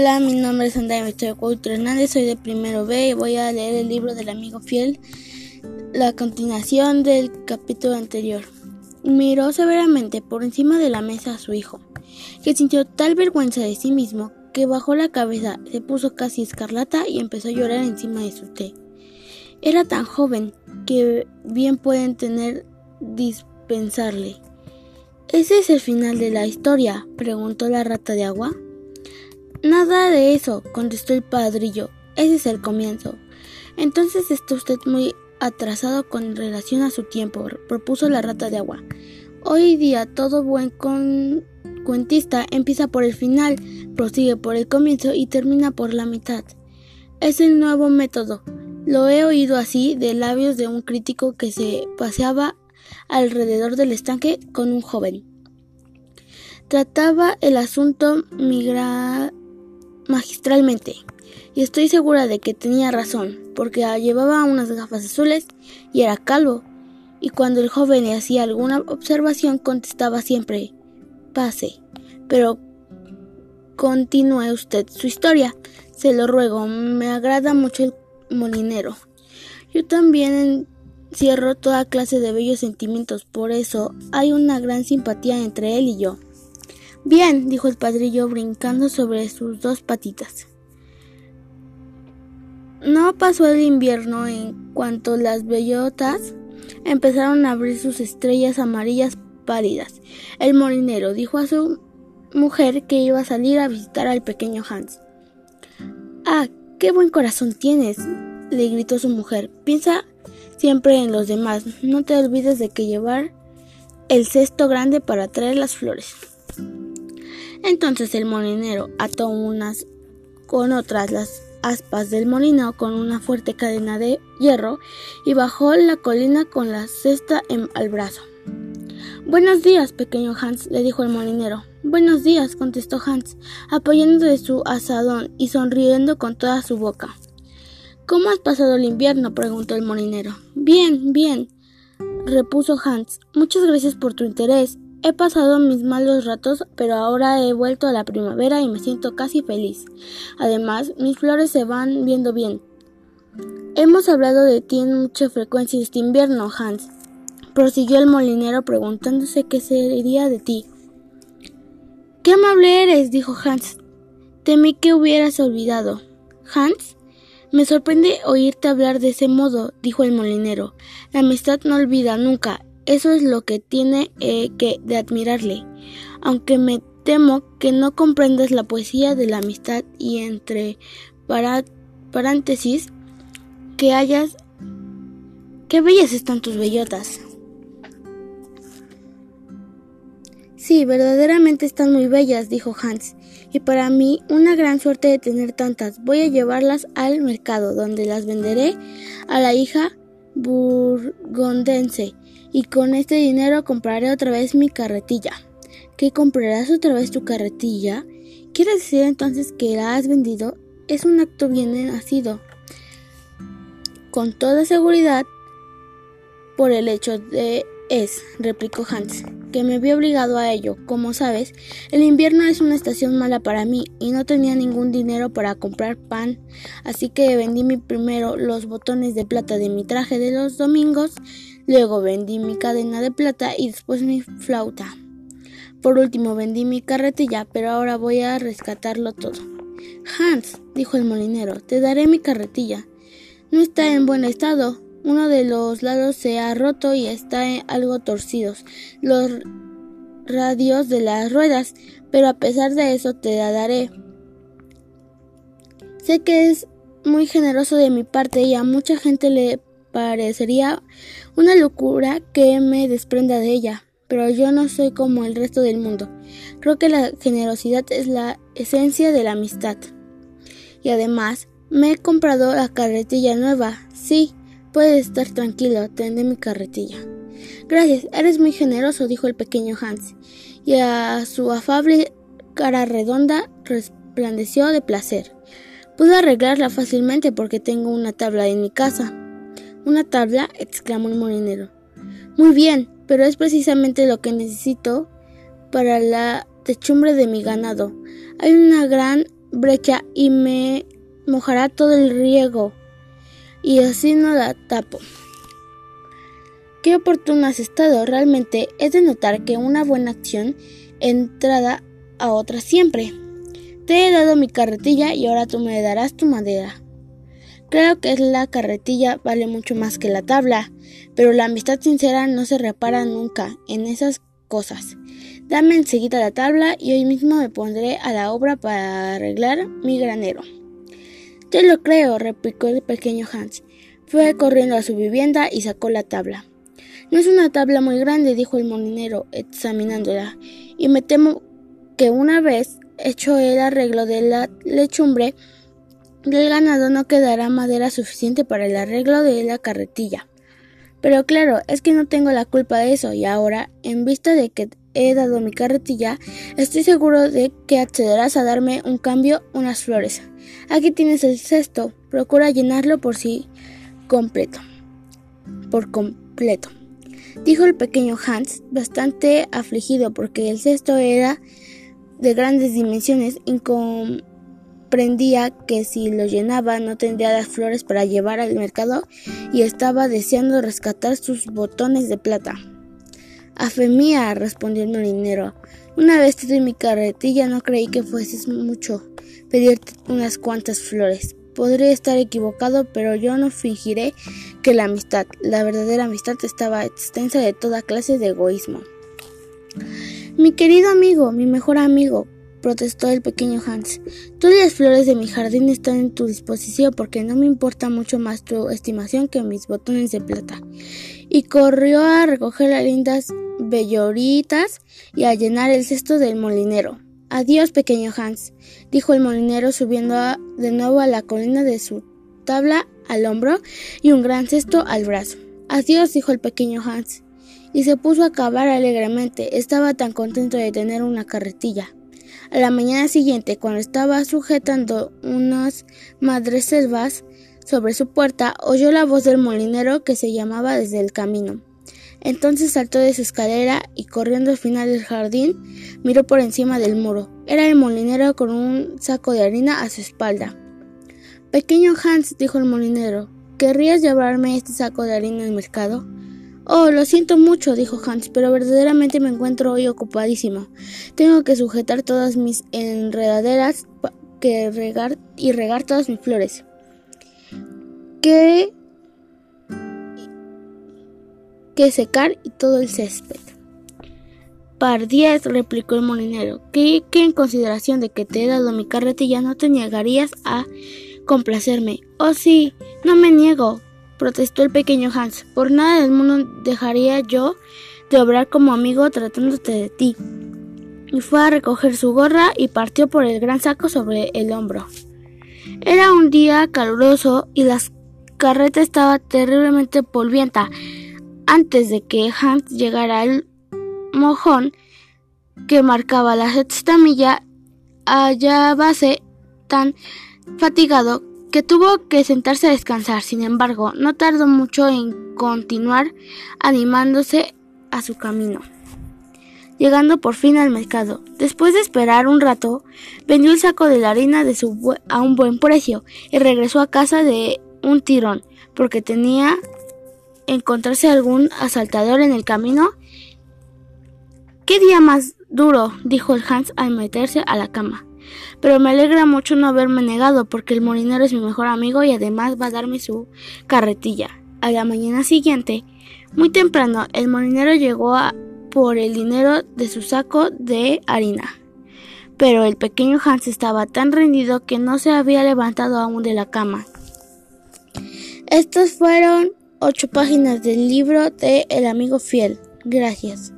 Hola, mi nombre es Andrea Victoria Cuauhtémoc Hernández, soy de primero B y voy a leer el libro del amigo fiel, la continuación del capítulo anterior. Miró severamente por encima de la mesa a su hijo, que sintió tal vergüenza de sí mismo que bajó la cabeza, se puso casi escarlata y empezó a llorar encima de su té. Era tan joven que bien pueden tener dispensarle. ¿Ese es el final de la historia? preguntó la rata de agua. Nada de eso, contestó el padrillo. Ese es el comienzo. Entonces está usted muy atrasado con relación a su tiempo, propuso la rata de agua. Hoy día todo buen cuentista empieza por el final, prosigue por el comienzo y termina por la mitad. Es el nuevo método. Lo he oído así de labios de un crítico que se paseaba alrededor del estanque con un joven. Trataba el asunto migra magistralmente, y estoy segura de que tenía razón, porque llevaba unas gafas azules y era calvo, y cuando el joven le hacía alguna observación contestaba siempre pase. Pero continúe usted su historia, se lo ruego, me agrada mucho el molinero. Yo también encierro toda clase de bellos sentimientos, por eso hay una gran simpatía entre él y yo. Bien, dijo el padrillo brincando sobre sus dos patitas. No pasó el invierno en cuanto las bellotas empezaron a abrir sus estrellas amarillas pálidas. El molinero dijo a su mujer que iba a salir a visitar al pequeño Hans. Ah, qué buen corazón tienes, le gritó su mujer. Piensa siempre en los demás. No te olvides de que llevar el cesto grande para traer las flores. Entonces el molinero ató unas con otras las aspas del molino con una fuerte cadena de hierro y bajó la colina con la cesta en, al brazo. Buenos días, pequeño Hans, le dijo el molinero. Buenos días, contestó Hans, apoyando de su asadón y sonriendo con toda su boca. ¿Cómo has pasado el invierno? preguntó el molinero. Bien, bien, repuso Hans. Muchas gracias por tu interés. He pasado mis malos ratos, pero ahora he vuelto a la primavera y me siento casi feliz. Además, mis flores se van viendo bien. Hemos hablado de ti en mucha frecuencia este invierno, Hans. Prosiguió el molinero preguntándose qué sería de ti. Qué amable eres, dijo Hans. Temí que hubieras olvidado. Hans, me sorprende oírte hablar de ese modo, dijo el molinero. La amistad no olvida nunca, eso es lo que tiene eh, que de admirarle, aunque me temo que no comprendas la poesía de la amistad y entre paréntesis que hayas... ¡Qué bellas están tus bellotas! Sí, verdaderamente están muy bellas, dijo Hans, y para mí una gran suerte de tener tantas. Voy a llevarlas al mercado, donde las venderé a la hija burgondense y con este dinero compraré otra vez mi carretilla. ¿Qué comprarás otra vez tu carretilla? ¿Quiere decir entonces que la has vendido? Es un acto bien nacido. Con toda seguridad, por el hecho de es, replicó Hans, que me vi obligado a ello. Como sabes, el invierno es una estación mala para mí y no tenía ningún dinero para comprar pan, así que vendí primero los botones de plata de mi traje de los domingos, luego vendí mi cadena de plata y después mi flauta. Por último vendí mi carretilla, pero ahora voy a rescatarlo todo. Hans, dijo el molinero, te daré mi carretilla. No está en buen estado, uno de los lados se ha roto y está algo torcidos los radios de las ruedas, pero a pesar de eso te la daré. Sé que es muy generoso de mi parte y a mucha gente le parecería una locura que me desprenda de ella, pero yo no soy como el resto del mundo. Creo que la generosidad es la esencia de la amistad. Y además, me he comprado la carretilla nueva. Sí, Puedes estar tranquilo, tendré mi carretilla. Gracias, eres muy generoso, dijo el pequeño Hans, y a su afable cara redonda resplandeció de placer. Pude arreglarla fácilmente porque tengo una tabla en mi casa. ¿Una tabla? exclamó el molinero. Muy bien, pero es precisamente lo que necesito para la techumbre de mi ganado. Hay una gran brecha y me mojará todo el riego y así no la tapo. Qué oportuno has estado. Realmente es de notar que una buena acción entrada a otra siempre. Te he dado mi carretilla y ahora tú me darás tu madera. Creo que la carretilla vale mucho más que la tabla, pero la amistad sincera no se repara nunca en esas cosas. Dame enseguida la tabla y hoy mismo me pondré a la obra para arreglar mi granero. Te lo creo, replicó el pequeño Hans. Fue corriendo a su vivienda y sacó la tabla. No es una tabla muy grande, dijo el molinero, examinándola, y me temo que una vez hecho el arreglo de la lechumbre del ganado no quedará madera suficiente para el arreglo de la carretilla. Pero claro, es que no tengo la culpa de eso, y ahora, en vista de que he dado mi carretilla, estoy seguro de que accederás a darme un cambio, unas flores. Aquí tienes el cesto, procura llenarlo por sí completo. Por completo dijo el pequeño Hans, bastante afligido porque el cesto era de grandes dimensiones y comprendía que si lo llenaba no tendría las flores para llevar al mercado y estaba deseando rescatar sus botones de plata. A fe mía, respondió el molinero, una vez te doy mi carretilla no creí que fueses mucho pedirte unas cuantas flores. Podré estar equivocado, pero yo no fingiré que la amistad, la verdadera amistad, estaba extensa de toda clase de egoísmo. Mi querido amigo, mi mejor amigo, protestó el pequeño Hans. Todas las flores de mi jardín están en tu disposición porque no me importa mucho más tu estimación que mis botones de plata. Y corrió a recoger las lindas belloritas y a llenar el cesto del molinero. Adiós, pequeño Hans, dijo el molinero subiendo de nuevo a la colina de su tabla al hombro y un gran cesto al brazo. Adiós, dijo el pequeño Hans, y se puso a cavar alegremente. Estaba tan contento de tener una carretilla. A la mañana siguiente, cuando estaba sujetando unas madreselvas sobre su puerta, oyó la voz del molinero que se llamaba desde el camino. Entonces saltó de su escalera y corriendo al final del jardín miró por encima del muro. Era el molinero con un saco de harina a su espalda. Pequeño Hans, dijo el molinero, ¿querrías llevarme este saco de harina al mercado? Oh, lo siento mucho, dijo Hans, pero verdaderamente me encuentro hoy ocupadísimo. Tengo que sujetar todas mis enredaderas que regar y regar todas mis flores. ¿Qué que secar y todo el césped. Pardiez, replicó el molinero, que, en consideración de que te he dado mi carretilla no te negarías a complacerme. Oh sí, no me niego, protestó el pequeño Hans. Por nada del mundo dejaría yo de obrar como amigo tratándote de ti. Y fue a recoger su gorra y partió por el gran saco sobre el hombro. Era un día caluroso y la carreta estaba terriblemente polvienta antes de que Hans llegara al mojón que marcaba la sexta milla, hallábase tan fatigado que tuvo que sentarse a descansar. Sin embargo, no tardó mucho en continuar animándose a su camino. Llegando por fin al mercado, después de esperar un rato, vendió el saco de la harina a un buen precio y regresó a casa de un tirón, porque tenía encontrarse algún asaltador en el camino? ¿Qué día más duro? dijo el Hans al meterse a la cama. Pero me alegra mucho no haberme negado, porque el molinero es mi mejor amigo y además va a darme su carretilla. A la mañana siguiente, muy temprano, el molinero llegó a por el dinero de su saco de harina. Pero el pequeño Hans estaba tan rendido que no se había levantado aún de la cama. Estos fueron ocho páginas del libro de El amigo fiel. Gracias.